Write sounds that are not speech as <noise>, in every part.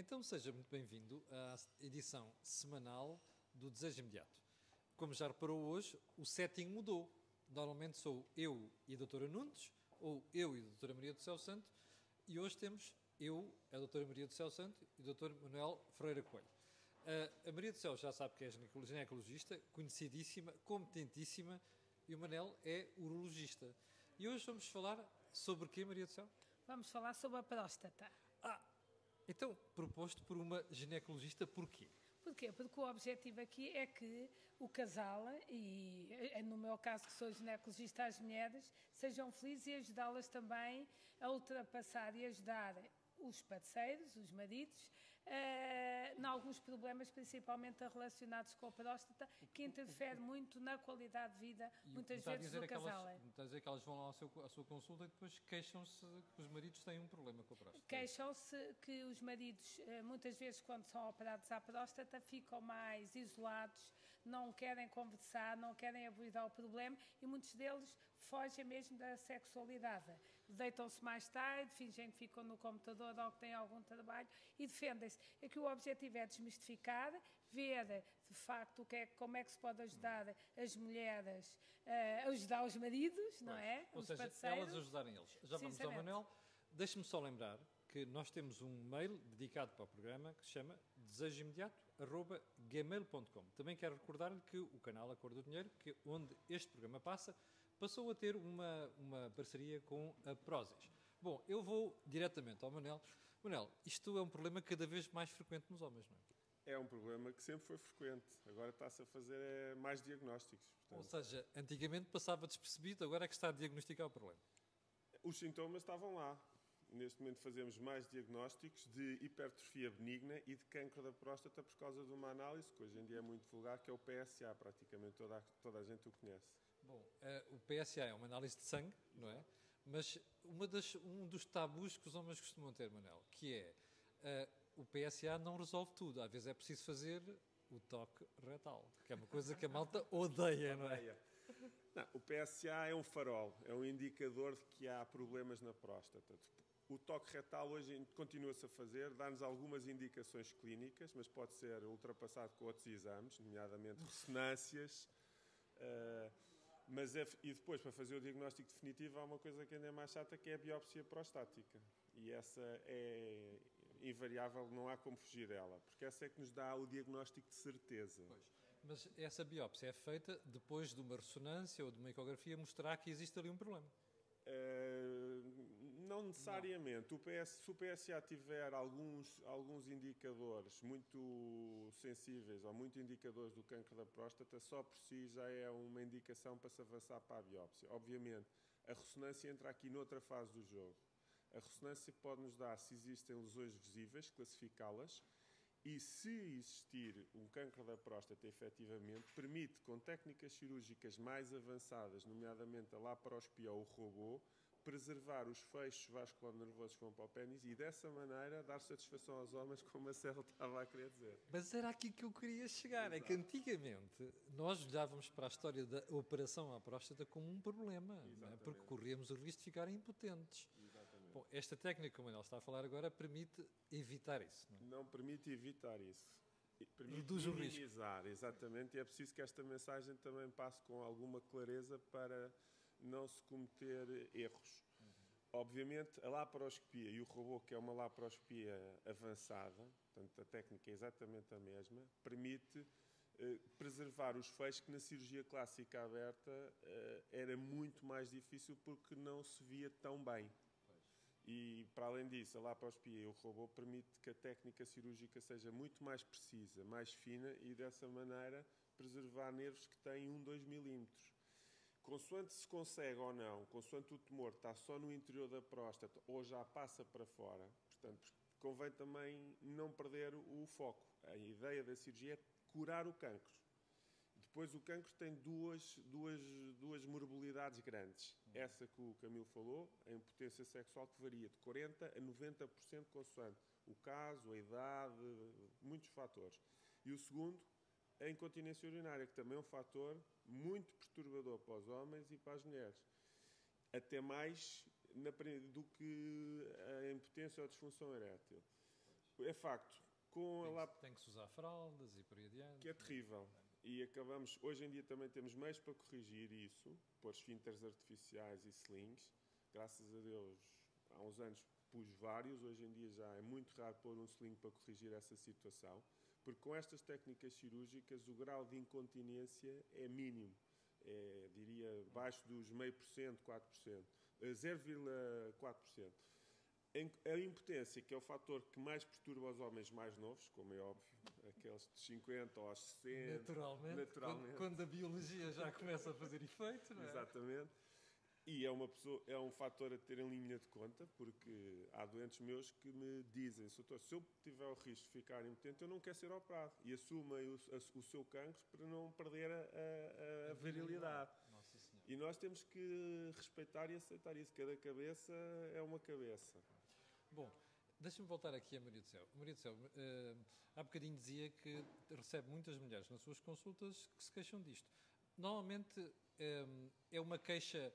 Então seja muito bem-vindo à edição semanal do Desejo Imediato. Como já reparou hoje, o setting mudou. Normalmente sou eu e a doutora Nunes, ou eu e a doutora Maria do Céu Santo, e hoje temos eu, a doutora Maria do Céu Santo e o doutor Manuel Ferreira Coelho. Uh, a Maria do Céu já sabe que é ginecologista, conhecidíssima, competentíssima, e o Manel é urologista. E hoje vamos falar sobre o quê, Maria do Céu? Vamos falar sobre a próstata. Ah, então, proposto por uma ginecologista, porquê? Porquê? Porque o objetivo aqui é que o casal, e eh, no meu caso que sou ginecologista, as mulheres, sejam felizes e ajudá-las também a ultrapassar e ajudar os parceiros, os maridos, em alguns problemas, principalmente relacionados com a próstata, que interfere muito na qualidade de vida, e muitas vezes, do casal. Elas, está a dizer que elas vão lá seu, à sua consulta e depois queixam-se que os maridos têm um problema com a próstata. Queixam-se que os maridos, eh, muitas vezes, quando são operados à próstata, ficam mais isolados, não querem conversar, não querem abordar o problema e muitos deles fogem mesmo da sexualidade. Deitam-se mais tarde, fingem que ficam no computador ou que têm algum trabalho e defendem-se. É que o objetivo é desmistificar, ver de facto o que é, como é que se pode ajudar as mulheres a ajudar os maridos, não é? Ou os seja, parceiros. elas ajudarem eles. Já vamos ao Manuel. Deixe-me só lembrar que nós temos um mail dedicado para o programa que se chama desejoimediato.gmail.com. Também quero recordar-lhe que o canal A Cor do Dinheiro, que onde este programa passa, passou a ter uma, uma parceria com a Prozis. Bom, eu vou diretamente ao Manel. Manel, isto é um problema cada vez mais frequente nos homens, não é? É um problema que sempre foi frequente. Agora está-se a fazer é, mais diagnósticos. Portanto. Ou seja, antigamente passava despercebido, agora é que está a diagnosticar o problema. Os sintomas estavam lá. Neste momento fazemos mais diagnósticos de hipertrofia benigna e de cancro da próstata por causa de uma análise que hoje em dia é muito vulgar, que é o PSA. Praticamente toda a, toda a gente o conhece. Bom, uh, o PSA é uma análise de sangue, não é? Mas uma das, um dos tabus que os homens costumam ter, Manel, que é uh, o PSA não resolve tudo. Às vezes é preciso fazer o toque retal, que é uma coisa que a malta <laughs> odeia, não é? Não, o PSA é um farol, é um indicador de que há problemas na próstata. O toque retal hoje continua-se a fazer, dá-nos algumas indicações clínicas, mas pode ser ultrapassado com outros exames, nomeadamente <laughs> ressonâncias. Uh, mas é, e depois, para fazer o diagnóstico definitivo, há uma coisa que ainda é mais chata, que é a biópsia prostática. E essa é invariável, não há como fugir dela, porque essa é que nos dá o diagnóstico de certeza. Pois. Mas essa biópsia é feita depois de uma ressonância ou de uma ecografia mostrar que existe ali um problema? Uh, não necessariamente. Não. O PS, se o PSA tiver alguns, alguns indicadores muito sensíveis ou muito indicadores do cancro da próstata, só por si já é uma indicação para se avançar para a biópsia. Obviamente, a ressonância entra aqui noutra fase do jogo. A ressonância pode nos dar se existem lesões visíveis, classificá-las, e se existir um cancro da próstata efetivamente, permite com técnicas cirúrgicas mais avançadas, nomeadamente a laparoscopia ou o robô, preservar os feixes vascular-nervosos que vão para o pênis e dessa maneira dar satisfação aos homens, como a Célia estava a querer dizer. Mas era aqui que eu queria chegar, Exato. é que antigamente nós olhávamos para a história da operação à próstata como um problema, é? porque corríamos o risco de ficar impotentes. Exatamente. Bom, esta técnica, como ela está a falar agora, permite evitar isso. Não, é? não permite evitar isso. Reduz o risco. Exatamente, e é preciso que esta mensagem também passe com alguma clareza para não se cometer erros. Uhum. Obviamente, a laparoscopia e o robô, que é uma laparoscopia avançada, portanto, a técnica é exatamente a mesma, permite eh, preservar os feixes que na cirurgia clássica aberta eh, era muito mais difícil porque não se via tão bem. E, para além disso, a laparoscopia e o robô permite que a técnica cirúrgica seja muito mais precisa, mais fina e, dessa maneira, preservar nervos que têm 1, 2 milímetros consoante se consegue ou não, consoante o tumor está só no interior da próstata ou já passa para fora, portanto, convém também não perder o foco. A ideia da cirurgia é curar o cancro. Depois, o cancro tem duas, duas, duas morbilidades grandes. Essa que o Camilo falou, a impotência sexual, que varia de 40% a 90% consoante o caso, a idade, muitos fatores. E o segundo, a incontinência urinária, que também é um fator muito perturbador para os homens e para as mulheres. Até mais na, do que a impotência ou a disfunção erétil. É facto. Com tem, a tem que se usar fraldas e por aí adiante. Que é terrível. E acabamos, hoje em dia também temos meios para corrigir isso, pôr esfínteres artificiais e slings. Graças a Deus, há uns anos pus vários, hoje em dia já é muito raro pôr um sling para corrigir essa situação, porque com estas técnicas cirúrgicas o grau de incontinência é mínimo, é, diria, baixo dos 0,5%, 4%, 0,4%. A impotência, que é o fator que mais perturba os homens mais novos, como é óbvio, aqueles de 50 aos 60. Naturalmente, naturalmente. Quando, quando, a biologia já começa a fazer efeito, não é? Exatamente. E é, uma pessoa, é um fator a ter em linha de conta, porque há doentes meus que me dizem, doutor, se eu tiver o risco de ficar impotente, eu não quero ser operado. E assumem o, a, o seu cancro para não perder a, a, a virilidade. E nós temos que respeitar e aceitar isso. Cada cabeça é uma cabeça. Bom, deixa-me voltar aqui a Maria do Céu. Maria do Céu, uh, há bocadinho dizia que recebe muitas mulheres nas suas consultas que se queixam disto. Normalmente um, é uma queixa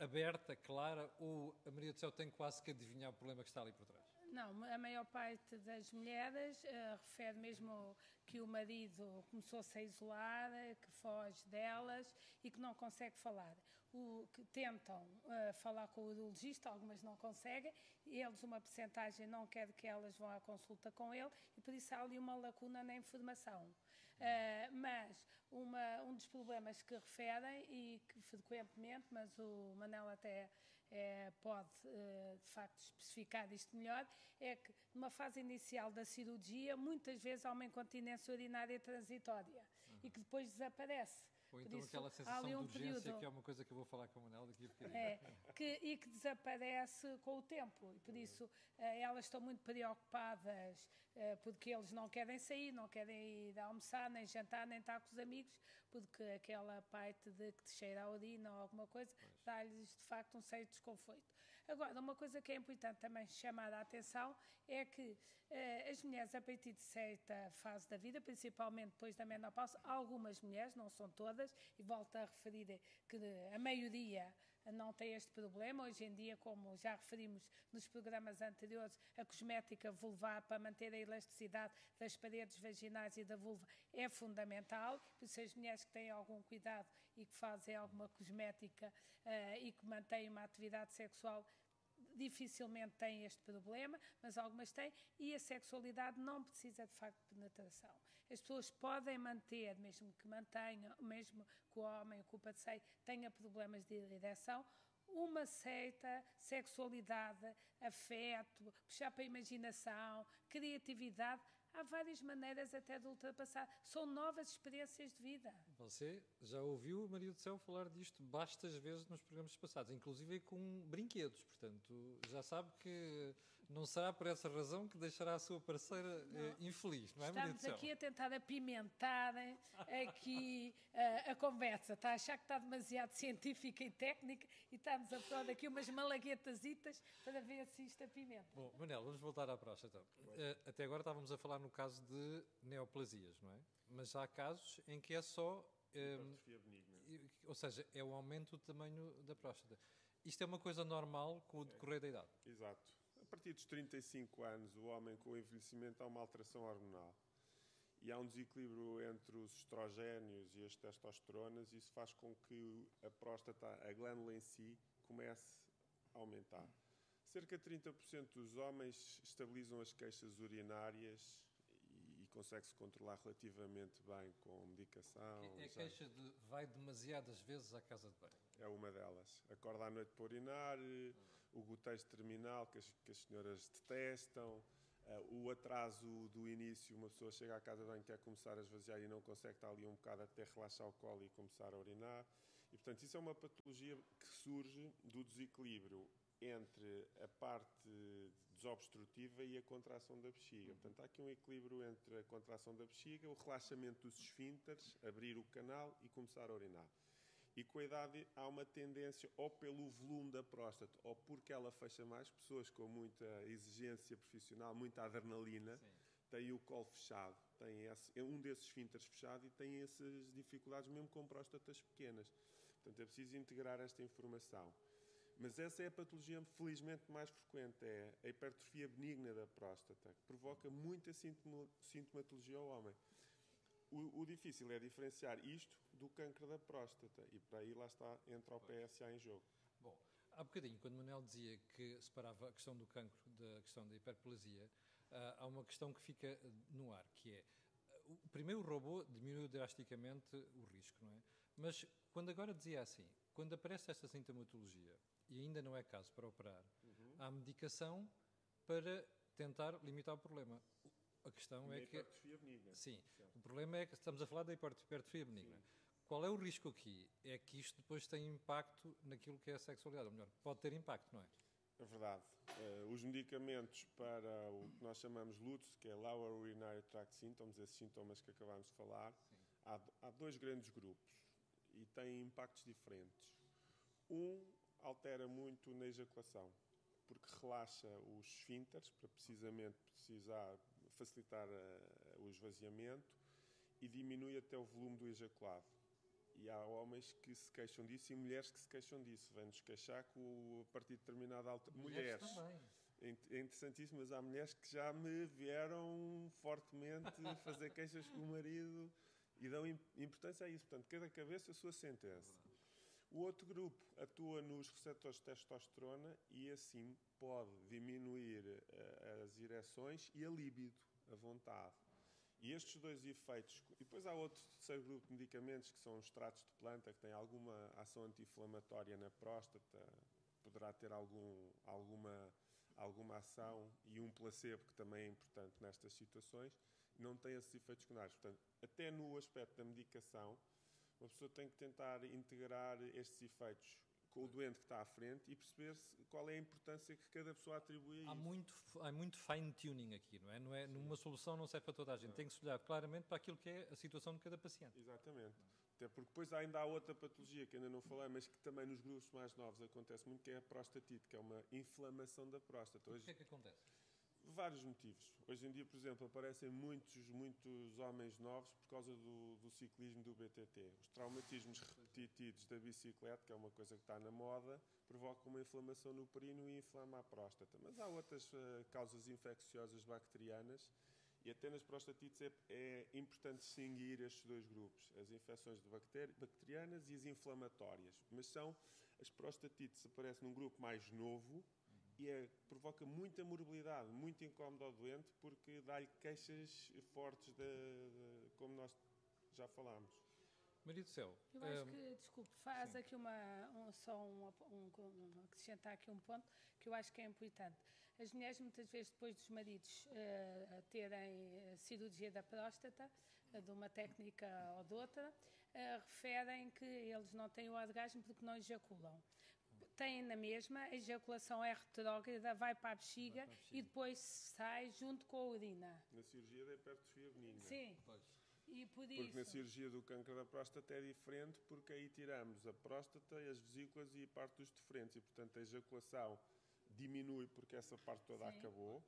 aberta, clara, ou a Maria do Céu tem quase que adivinhar o problema que está ali por trás? Não, a maior parte das mulheres uh, refere mesmo que o marido começou-se a isolar, que foge delas e que não consegue falar. O, que tentam uh, falar com o urologista, algumas não conseguem, eles, uma percentagem, não quer que elas vão à consulta com ele e por isso há ali uma lacuna na informação. Uh, mas uma, um dos problemas que referem e que frequentemente, mas o Manel até é, pode uh, de facto especificar isto melhor, é que numa fase inicial da cirurgia muitas vezes há uma incontinência urinária transitória uhum. e que depois desaparece. Ou então isso, aquela sensação um de urgência, período, que é uma coisa que eu vou falar com a Manel daqui a bocadinho. É, que, e que desaparece com o tempo. E por isso eh, elas estão muito preocupadas eh, porque eles não querem sair, não querem ir almoçar, nem jantar, nem estar com os amigos, porque aquela parte de que te cheira a urina ou alguma coisa dá-lhes de facto um certo desconforto. Agora, uma coisa que é importante também chamar a atenção é que eh, as mulheres, a partir de certa fase da vida, principalmente depois da menopausa, algumas mulheres, não são todas, e volto a referir que a maioria não tem este problema. Hoje em dia, como já referimos nos programas anteriores, a cosmética vulvar para manter a elasticidade das paredes vaginais e da vulva é fundamental. Por isso, as mulheres que têm algum cuidado e que fazem alguma cosmética uh, e que mantêm uma atividade sexual dificilmente têm este problema, mas algumas têm, e a sexualidade não precisa de facto de penetração. As pessoas podem manter, mesmo que mantenham, mesmo que o homem, o seio, tenha problemas de ereção, uma certa sexualidade, afeto, puxar para a imaginação, criatividade, há várias maneiras até de ultrapassar. São novas experiências de vida. Você já ouviu Maria do Céu falar disto bastas vezes nos programas passados, inclusive com brinquedos. Portanto, já sabe que não será por essa razão que deixará a sua parceira eh, infeliz, não é? Estamos aqui a tentar apimentar aqui uh, a conversa. Está a achar que está demasiado científica e técnica e está-nos a pôr aqui umas malaguetasitas para ver se isto apimenta. Bom, Manel, vamos voltar à próstata. Uh, até agora estávamos a falar no caso de neoplasias, não é? Mas há casos em que é só. Um, ou seja, é o aumento do tamanho da próstata. Isto é uma coisa normal com o decorrer é. da idade. Exato. Partir dos 35 anos, o homem com o envelhecimento há uma alteração hormonal. E há um desequilíbrio entre os estrogénios e as testosteronas, e isso faz com que a próstata, a glândula em si, comece a aumentar. Cerca de 30% dos homens estabilizam as queixas urinárias consegue-se controlar relativamente bem com medicação. É a queixa de vai demasiadas vezes à casa de banho. É uma delas. Acorda à noite para urinar, o gotejo terminal que as, que as senhoras detestam, uh, o atraso do início, uma pessoa chega à casa de banho, quer começar a esvaziar e não consegue estar ali um bocado até relaxar o colo e começar a urinar. E, portanto, isso é uma patologia que surge do desequilíbrio entre a parte desobstrutiva e a contração da bexiga. Portanto, há aqui um equilíbrio entre a contração da bexiga, o relaxamento dos esfínteres, abrir o canal e começar a urinar. E com a idade há uma tendência, ou pelo volume da próstata, ou porque ela fecha mais, pessoas com muita exigência profissional, muita adrenalina, Sim. têm o colo fechado, têm esse, um desses esfínteres fechado e têm essas dificuldades mesmo com próstatas pequenas. Portanto, é preciso integrar esta informação. Mas essa é a patologia, felizmente, mais frequente, é a hipertrofia benigna da próstata, que provoca muita sintomatologia ao homem. O, o, difícil é diferenciar isto do cancro da próstata, e para aí lá está, entra o PSA em jogo. Bom, há bocadinho, quando Manuel dizia que separava a questão do cancro da questão da hiperplasia, uh, há uma questão que fica no ar, que é o primeiro robô diminuiu drasticamente o risco, não é? Mas quando agora dizia assim, quando aparece esta sintomatologia e ainda não é caso para operar, uhum. há medicação para tentar limitar o problema. A questão é que. Hipertrofia benigna. Sim, certo. o problema é que estamos a falar da hipertrofia benigna. Sim. Qual é o risco aqui? É que isto depois tem impacto naquilo que é a sexualidade, ou melhor, pode ter impacto, não é? É verdade. Uh, os medicamentos para o que nós chamamos LUTS, que é Lower Urinary Tract Symptoms, esses sintomas que acabámos de falar, há, há, dois grandes grupos e têm impactos diferentes. Um altera muito na ejaculação, porque relaxa os esfínteres para precisamente precisar facilitar uh, o esvaziamento e diminui até o volume do ejaculado. E há homens que se queixam disso e mulheres que se queixam disso. Vêm-nos queixar com a partir de determinada altura. Mulheres. mulheres. Também. É interessantíssimo, mas há mulheres que já me vieram fortemente <laughs> fazer queixas com o marido e dão importância a isso. Portanto, cada cabeça a sua sentença. O outro grupo atua nos receptores de testosterona e assim pode diminuir uh, as ereções e a libido, a vontade. E estes dois efeitos, e depois há outro terceiro grupo de medicamentos que são os extratos de planta, que têm alguma ação anti-inflamatória na próstata, poderá ter algum, alguma, alguma ação, e um placebo, que também é importante nestas situações, não tem esses efeitos secundários. Portanto, até no aspecto da medicação, uma pessoa tem que tentar integrar estes efeitos com o doente que está à frente e perceber qual é a importância que cada pessoa atribui a há isso. Muito, há muito fine-tuning aqui, não é? Não é numa solução não serve para toda a gente. Não. Tem que se olhar claramente para aquilo que é a situação de cada paciente. Exatamente. Até porque depois ainda há outra patologia que ainda não falei, mas que também nos grupos mais novos acontece muito, que é a prostatite, que é uma inflamação da próstata. Hoje, o que é que acontece? Vários motivos. Hoje em dia, por exemplo, aparecem muitos, muitos homens novos por causa do, do ciclismo do BTT. Os traumatismos repetitivos da bicicleta, que é uma coisa que está na moda, provocam uma inflamação no períneo e inflama a próstata. Mas há outras uh, causas infecciosas bacterianas e até nas prostatites é, é, importante distinguir estes dois grupos, as infecções bacterianas e as inflamatórias. Mas são, as prostatites aparecem num grupo mais novo, e é, provoca muita morbilidade, muito incómodo ao doente, porque dá-lhe queixas fortes, de, de, como nós já falámos. Maria do Céu. Eu acho um, que, desculpe, faz sim. aqui uma, um, só um, um, um, acrescentar aqui um ponto que eu acho que é importante. As mulheres, muitas vezes, depois dos maridos uh, terem cirurgia da próstata, uh, de uma técnica ou de outra, uh, referem que eles não têm o orgasmo porque não ejaculam têm na mesma, a ejaculação é retrógrada, vai para a bexiga, para a bexiga. e depois sai junto com a urina. Na cirurgia da hipertrofia benigna. Sim. Pois. E por porque isso... na cirurgia do câncer da próstata é diferente porque aí tiramos a próstata, as vesículas e parte dos deferentes e, portanto, a ejaculação diminui porque essa parte toda Sim. acabou.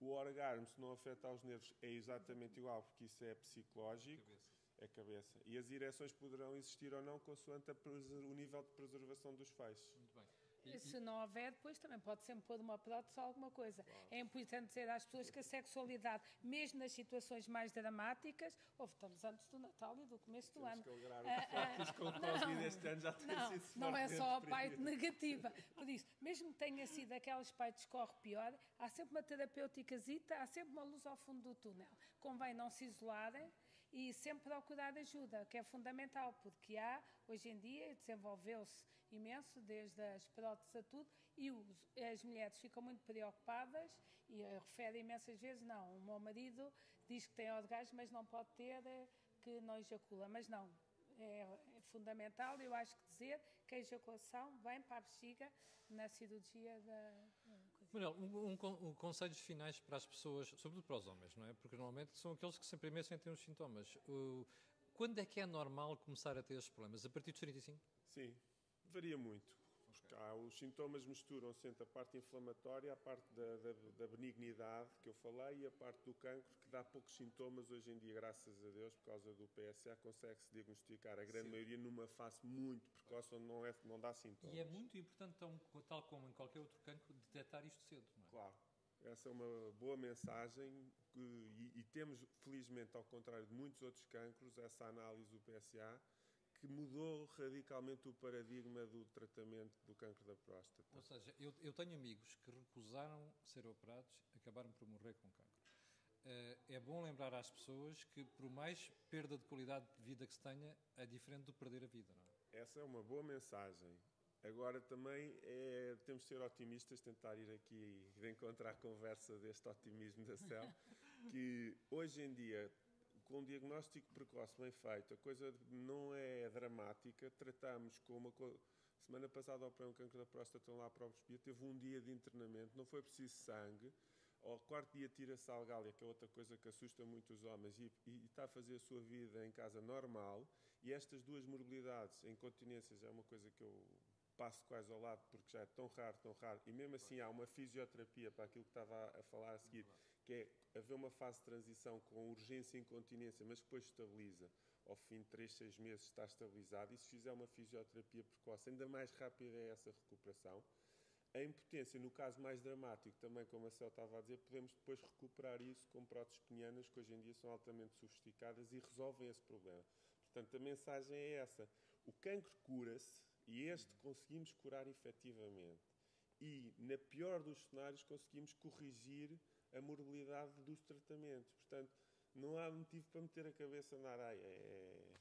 O orgasmo, se não afeta os nervos, é exatamente igual porque isso é psicológico. Cabeça a cabeça. E as ereções poderão existir ou não consoante o nível de preservação dos feixes. Muito bem. E, se não houver, depois também pode sempre pôr uma prótese ou alguma coisa. Claro. É importante dizer às pessoas que a sexualidade, mesmo nas situações mais dramáticas, houve estamos antes do Natal e do começo do Temos ano. Que alegrar ah, ah, com o Covid este ano já tem não, sido Não é só a parte negativa. Por isso, mesmo que tenha sido aquelas partes que corre pior, há sempre uma terapêuticazita, há sempre uma luz ao fundo do túnel. Convém não se isolarem e sempre procurar ajuda, que é fundamental, porque há, hoje em dia, desenvolveu-se imenso, desde as próteses a tudo, e os, as mulheres ficam muito preocupadas e referem imensas vezes, não, o meu marido diz que tem orgasmo, mas não pode ter, eh, que não ejacula. Mas não, é, é fundamental, eu acho que dizer que a ejaculação vem para a bexiga na cirurgia da... Manuel, um, um, um, conselhos finais para as pessoas, sobretudo para os homens, não é? Porque normalmente são aqueles que sempre primeiro sentem os sintomas. Uh, quando é que é normal começar a ter estes problemas? A partir dos 35? Sim, varia muito. Há, os sintomas misturam-se entre a parte inflamatória, a parte da, da, da, benignidade que eu falei e a parte do cancro, que dá poucos sintomas hoje em dia, graças a Deus, por causa do PSA, consegue-se diagnosticar a grande Sim. maioria numa fase muito precoce, onde não, é, não dá sintomas. E é muito importante, tão, tal como em qualquer outro cancro, detectar isto cedo, não é? Claro. Essa é uma boa mensagem que, e, e temos, felizmente, ao contrário de muitos outros cancros, essa análise do PSA que mudou radicalmente o paradigma do tratamento do cancro da próstata. Ou seja, eu, eu tenho amigos que recusaram ser operados, acabaram por morrer com cancro. Uh, é bom lembrar às pessoas que, por mais perda de qualidade de vida que se tenha, é diferente do perder a vida, não é? Essa é uma boa mensagem. Agora também é, temos de ser otimistas, tentar ir aqui de encontrar a conversa deste otimismo da CEL, <laughs> que hoje em dia com um diagnóstico precoce bem feito, a coisa não é dramática, tratamos com uma. Semana passada operei um cancro da próstata lá para o teve um dia de internamento, não foi preciso sangue. Ao quarto dia tira-se a algália, que é outra coisa que assusta muito os homens, e, e, está a fazer a sua vida em casa normal. E estas duas morbilidades, incontinências, é uma coisa que eu passo quase ao lado, porque já é tão raro, tão raro. E mesmo assim há uma fisioterapia para aquilo que estava a falar a seguir, que é haver uma fase de transição com urgência e incontinência, mas depois estabiliza. Ao fim de 3, 6 meses está estabilizado. E se fizer uma fisioterapia precoce, ainda mais rápida é essa recuperação. A impotência, no caso mais dramático, também como a Céu estava a dizer, podemos depois recuperar isso com próteses penianas que hoje em dia são altamente sofisticadas e resolvem esse problema. Portanto, a mensagem é essa. O cancro cura-se e este conseguimos curar efetivamente. E, na pior dos cenários, conseguimos corrigir a morbilidade dos tratamentos. Portanto, não há motivo para meter a cabeça na areia. É...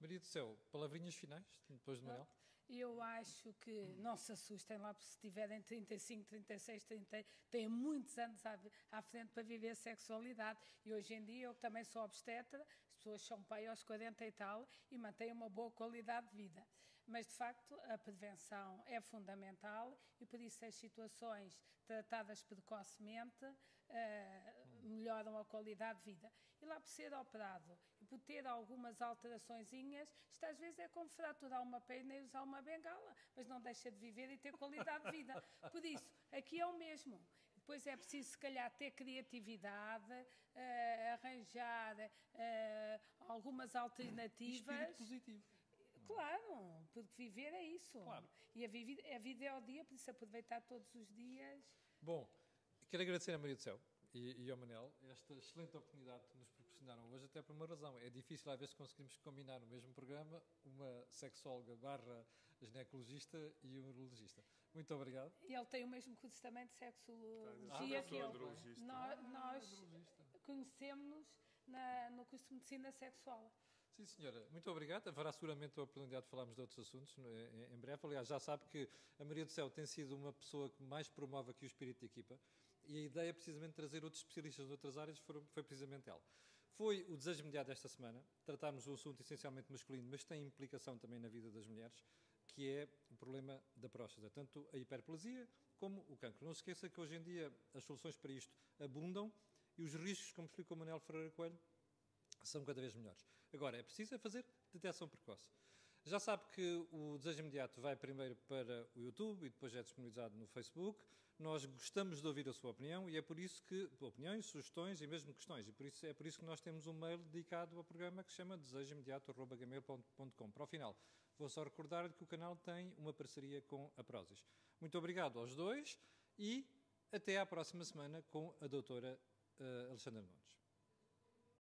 Maria do Céu, palavrinhas finais, depois de Manuel? Eu acho que não se assustem lá, se tiverem 35, 36, 30, têm muitos anos à, à frente para viver a sexualidade. E hoje em dia, eu também sou obstetra, as pessoas são pai aos 40 e tal e mantêm uma boa qualidade de vida. Mas, de facto, a prevenção é fundamental e, por isso, as situações tratadas precocemente uh, melhoram a qualidade de vida. E lá por ser operado e por ter algumas alteraçõezinhas, isto às vezes é como fraturar uma perna e usar uma bengala, mas não deixa de viver e ter qualidade de vida. Por isso, aqui é o mesmo. Depois é preciso, se calhar, ter criatividade, uh, arranjar uh, algumas alternativas. Espírito positivo. Claro, porque viver é isso. Claro. E a, vida, a vida é o dia, por isso aproveitar todos os dias. Bom, quero agradecer a Maria do Céu e, e ao Manel esta excelente oportunidade que nos proporcionaram hoje, até por uma razão. É difícil às vezes conseguirmos combinar no mesmo programa uma sexóloga barra ginecologista e um urologista. Muito obrigado. E ele tem o mesmo curso também de sexologia ah, que eu. Nós, nós conhecemos-nos no curso de medicina sexual. Sim, senhora. Muito obrigado. Haverá seguramente a oportunidade de falarmos de outros assuntos em breve. Aliás, já sabe que a Maria do Céu tem sido uma pessoa que mais promove aqui o espírito de equipa e a ideia, precisamente, de trazer outros especialistas de outras áreas foi precisamente ela. Foi o desejo imediato desta semana, tratarmos o assunto essencialmente masculino, mas tem implicação também na vida das mulheres, que é o problema da próstata, tanto a hiperplasia como o cancro. Não se esqueça que hoje em dia as soluções para isto abundam e os riscos, como explicou Manuel Ferreira Coelho, são cada vez melhores. Agora, é preciso é fazer detecção precoce. Já sabe que o Desejo Imediato vai primeiro para o YouTube e depois é disponibilizado no Facebook. Nós gostamos de ouvir a sua opinião e é por isso que, opiniões, sugestões e mesmo questões, e por isso, é por isso que nós temos um mail dedicado ao programa que se chama desejoimediato.gmail.com. Para o final, vou só recordar que o canal tem uma parceria com a Prozis. Muito obrigado aos dois e até à próxima semana com a doutora uh, Alexandra Nunes.